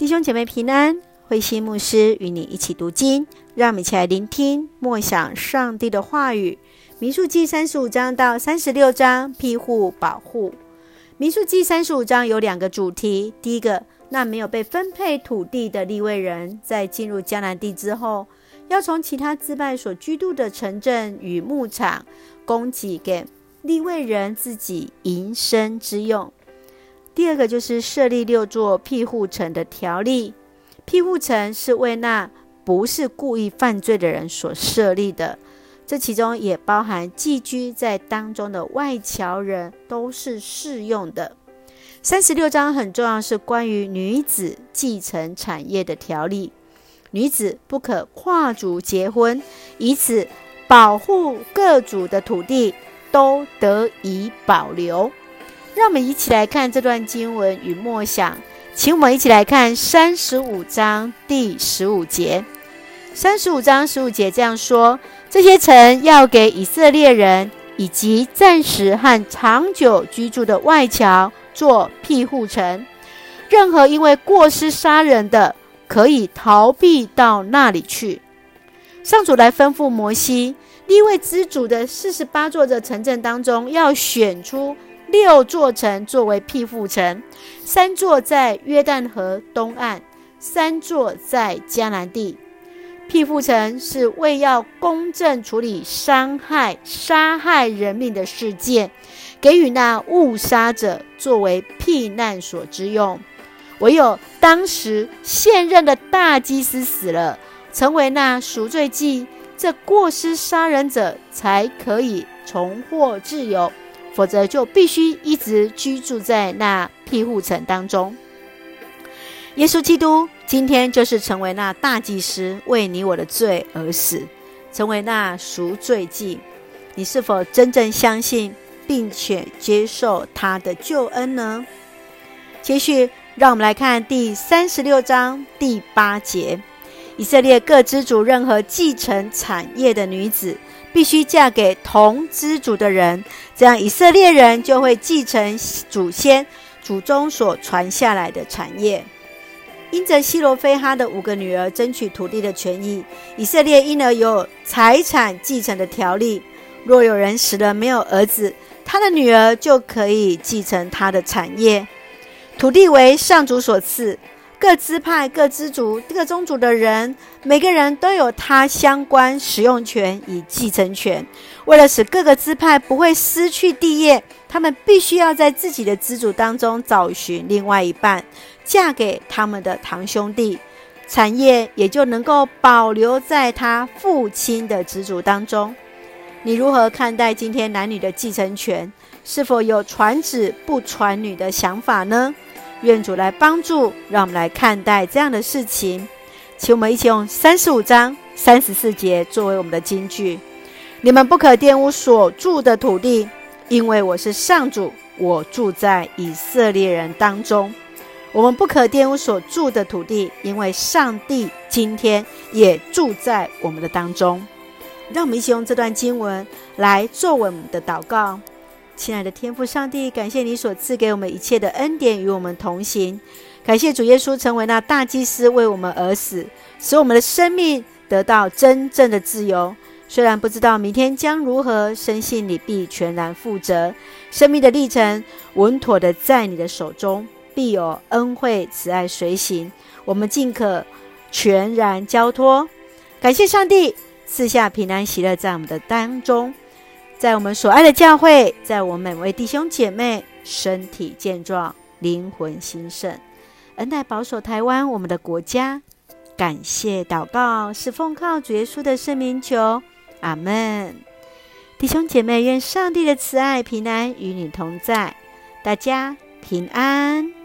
弟兄姐妹平安，慧心牧师与你一起读经，让我们一起来聆听默想上帝的话语。民数记三十五章到三十六章，庇护保护。民数记三十五章有两个主题，第一个，那没有被分配土地的利未人，在进入迦南地之后，要从其他支派所居住的城镇与牧场供给给利未人自己营生之用。第二个就是设立六座庇护城的条例，庇护城是为那不是故意犯罪的人所设立的，这其中也包含寄居在当中的外侨人都是适用的。三十六章很重要，是关于女子继承产业的条例，女子不可跨族结婚，以此保护各族的土地都得以保留。让我们一起来看这段经文与默想，请我们一起来看三十五章第十五节。三十五章十五节这样说：这些城要给以色列人以及暂时和长久居住的外侨做庇护城，任何因为过失杀人的，可以逃避到那里去。上主来吩咐摩西，立位之主的四十八座的城镇当中，要选出。六座城作为庇护城，三座在约旦河东岸，三座在迦南地。庇护城是为要公正处理伤害、杀害人命的事件，给予那误杀者作为避难所之用。唯有当时现任的大祭司死了，成为那赎罪祭，这过失杀人者才可以重获自由。否则就必须一直居住在那庇护城当中。耶稣基督今天就是成为那大祭司，为你我的罪而死，成为那赎罪祭。你是否真正相信并且接受他的救恩呢？接续，让我们来看第三十六章第八节：以色列各支族任何继承产业的女子。必须嫁给同支族的人，这样以色列人就会继承祖先祖宗所传下来的产业。因着西罗非哈的五个女儿争取土地的权益，以色列因而有财产继承的条例。若有人死了没有儿子，他的女儿就可以继承他的产业。土地为上主所赐。各支派、各支族、各宗族的人，每个人都有他相关使用权与继承权。为了使各个支派不会失去地业，他们必须要在自己的支族当中找寻另外一半，嫁给他们的堂兄弟，产业也就能够保留在他父亲的支族当中。你如何看待今天男女的继承权？是否有传子不传女的想法呢？愿主来帮助，让我们来看待这样的事情。请我们一起用三十五章三十四节作为我们的金句：你们不可玷污所住的土地，因为我是上主，我住在以色列人当中。我们不可玷污所住的土地，因为上帝今天也住在我们的当中。让我们一起用这段经文来作为我们的祷告。亲爱的天父上帝，感谢你所赐给我们一切的恩典，与我们同行。感谢主耶稣成为那大祭司，为我们而死，使我们的生命得到真正的自由。虽然不知道明天将如何，深信你必全然负责。生命的历程稳妥的在你的手中，必有恩惠慈爱随行。我们尽可全然交托。感谢上帝赐下平安喜乐在我们的当中。在我们所爱的教会，在我们每位弟兄姐妹身体健壮、灵魂兴盛，恩待保守台湾我们的国家。感谢祷告是奉靠主耶稣的圣名求，阿门。弟兄姐妹，愿上帝的慈爱平安与你同在，大家平安。